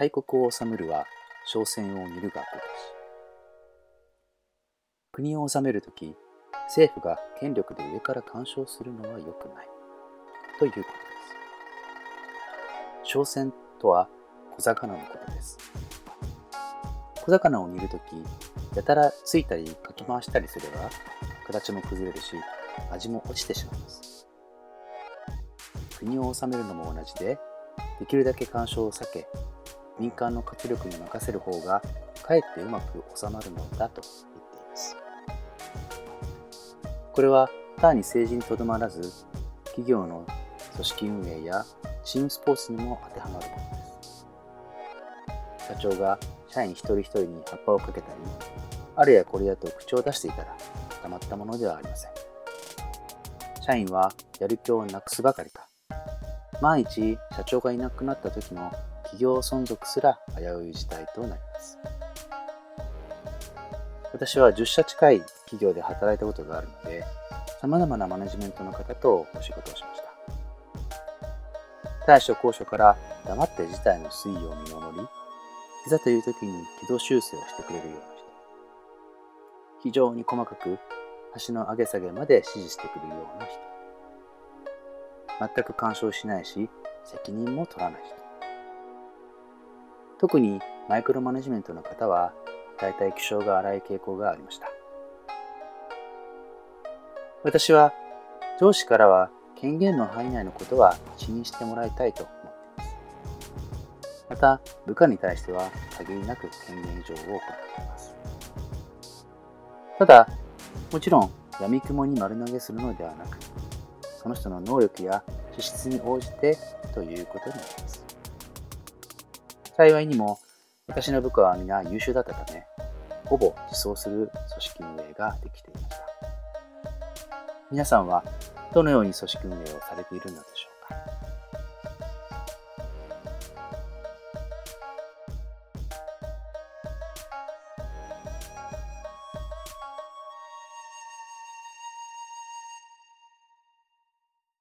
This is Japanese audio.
大国を治めるは商船を見るがごとし。国を治めるとき、政府が権力で上から干渉するのは良くない。ということです。商船とは小魚のことです。小魚を煮るとき、やたらついたりかき回したりすれば、形も崩れるし、味も落ちてしまいます。国を治めるのも同じで、できるだけ干渉を避け、民間の活力に任せる方が、かえってうまく収まるのだと言っています。これは単に政治にとどまらず、企業の組織運営やチームスポーツにも当てはまるものです。社長が社員一人一人に葉っぱをかけたり、あるやこれやと口を出していたらたまったものではありません。社員はやる気をなくすばかりか、万一社長がいなくなった時の企業存続すら危うい事態となります。私は10社近い企業で働いたことがあるので、様々なマネジメントの方とお仕事をしました。大所高所から黙って事態の推移を見守り、いざという時に軌道修正をしてくれるような人。非常に細かく橋の上げ下げまで指示してくるような人。全く干渉しないし、責任も取らない人。特にマイクロマネジメントの方は、大体気性が荒い傾向がありました。私は上司からは権限の範囲内のことは気にしてもらいたいと思っています。また、部下に対しては限りなく権限以上を行っています。ただ、もちろん、闇雲に丸投げするのではなく、その人の能力や資質に応じてということになります。幸いにも、私の部下は皆優秀だったため、ほぼ自走する組織運営ができていました。皆さんはどのように組織運営をされているのでしょう？